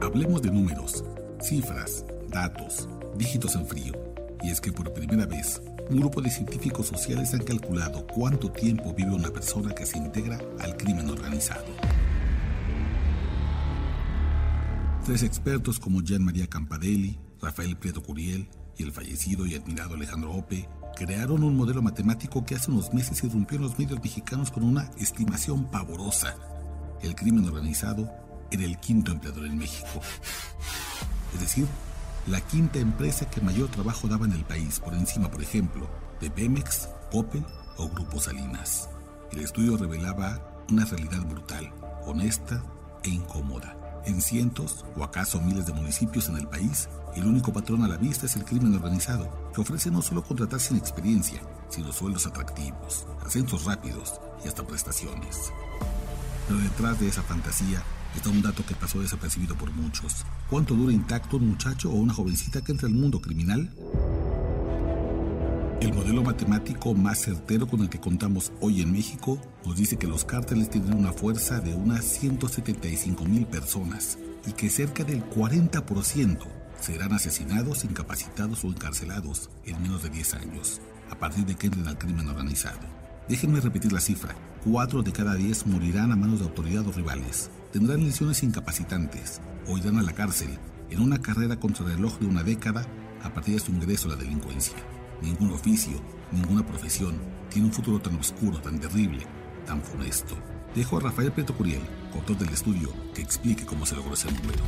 Hablemos de números, cifras, datos, dígitos en frío. Y es que por primera vez, un grupo de científicos sociales han calculado cuánto tiempo vive una persona que se integra al crimen organizado. Tres expertos como Jean María Campadelli, Rafael Prieto Curiel y el fallecido y admirado Alejandro Ope crearon un modelo matemático que hace unos meses irrumpió en los medios mexicanos con una estimación pavorosa. El crimen organizado era el quinto empleador en México. Es decir, la quinta empresa que mayor trabajo daba en el país, por encima, por ejemplo, de Pemex, Opel o Grupo Salinas. El estudio revelaba una realidad brutal, honesta e incómoda. En cientos o acaso miles de municipios en el país, el único patrón a la vista es el crimen organizado, que ofrece no solo contratar sin experiencia, sino sueldos atractivos, ascensos rápidos y hasta prestaciones. Pero detrás de esa fantasía está un dato que pasó desapercibido por muchos. ¿Cuánto dura intacto un muchacho o una jovencita que entra al mundo criminal? El modelo matemático más certero con el que contamos hoy en México nos dice que los cárteles tienen una fuerza de unas 175 mil personas y que cerca del 40% serán asesinados, incapacitados o encarcelados en menos de 10 años, a partir de que entren al crimen organizado. Déjenme repetir la cifra. 4 de cada 10 morirán a manos de autoridades o rivales. Tendrán lesiones incapacitantes o irán a la cárcel en una carrera contra el reloj de una década a partir de su ingreso a la delincuencia. Ningún oficio, ninguna profesión tiene un futuro tan oscuro, tan terrible, tan funesto. Dejo a Rafael Prieto Curiel, autor del estudio, que explique cómo se logró ese número.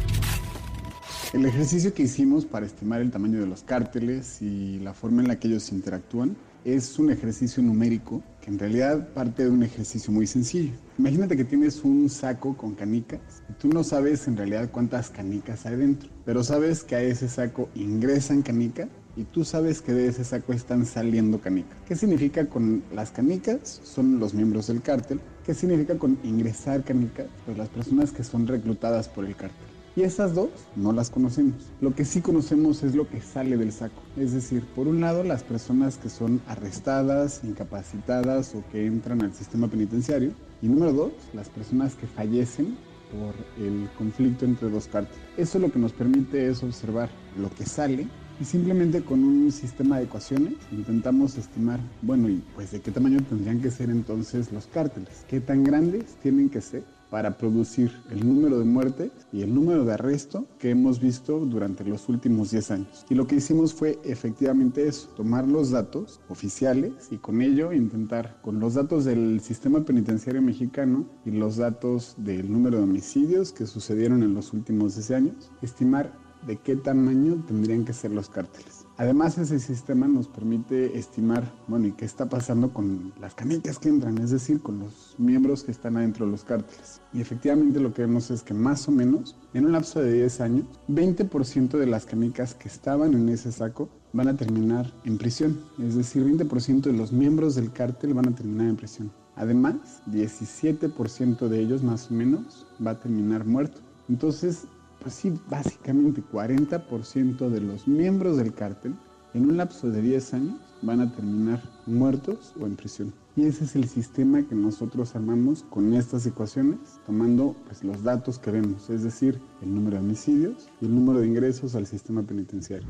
El ejercicio que hicimos para estimar el tamaño de los cárteles y la forma en la que ellos interactúan es un ejercicio numérico que en realidad parte de un ejercicio muy sencillo. Imagínate que tienes un saco con canicas y tú no sabes en realidad cuántas canicas hay dentro, pero sabes que a ese saco ingresan canicas y tú sabes que de ese saco están saliendo canicas. ¿Qué significa con las canicas? Son los miembros del cártel. ¿Qué significa con ingresar canicas? Pues las personas que son reclutadas por el cártel. Y esas dos no las conocemos. Lo que sí conocemos es lo que sale del saco. Es decir, por un lado las personas que son arrestadas, incapacitadas o que entran al sistema penitenciario. Y número dos, las personas que fallecen por el conflicto entre dos cárteles. Eso lo que nos permite es observar lo que sale y simplemente con un sistema de ecuaciones intentamos estimar, bueno, y pues de qué tamaño tendrían que ser entonces los cárteles, qué tan grandes tienen que ser para producir el número de muertes y el número de arresto que hemos visto durante los últimos 10 años. Y lo que hicimos fue efectivamente eso, tomar los datos oficiales y con ello intentar, con los datos del sistema penitenciario mexicano y los datos del número de homicidios que sucedieron en los últimos 10 años, estimar de qué tamaño tendrían que ser los cárteles. Además, ese sistema nos permite estimar, bueno, y qué está pasando con las canicas que entran, es decir, con los miembros que están adentro de los cárteles. Y efectivamente lo que vemos es que más o menos, en un lapso de 10 años, 20% de las canicas que estaban en ese saco van a terminar en prisión. Es decir, 20% de los miembros del cártel van a terminar en prisión. Además, 17% de ellos más o menos va a terminar muerto. Entonces, pues sí, básicamente 40% de los miembros del cártel en un lapso de 10 años van a terminar muertos o en prisión. Y ese es el sistema que nosotros armamos con estas ecuaciones, tomando pues, los datos que vemos, es decir, el número de homicidios y el número de ingresos al sistema penitenciario.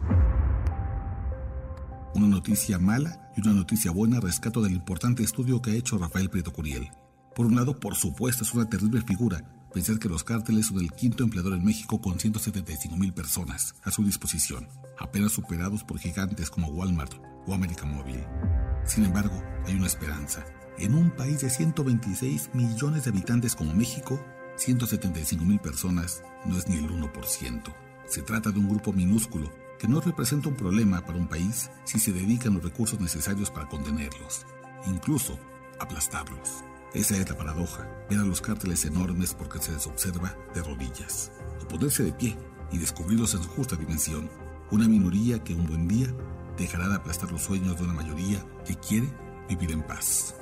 Una noticia mala y una noticia buena rescato del importante estudio que ha hecho Rafael Prieto Curiel. Por un lado, por supuesto, es una terrible figura, Pensar que los cárteles son el quinto empleador en México con 175 mil personas a su disposición, apenas superados por gigantes como Walmart o América Móvil. Sin embargo, hay una esperanza. En un país de 126 millones de habitantes como México, 175 mil personas no es ni el 1%. Se trata de un grupo minúsculo que no representa un problema para un país si se dedican los recursos necesarios para contenerlos, incluso aplastarlos. Esa es la paradoja, ver a los cárteles enormes porque se les observa de rodillas, o ponerse de pie y descubrirlos en su justa dimensión, una minoría que un buen día dejará de aplastar los sueños de una mayoría que quiere vivir en paz.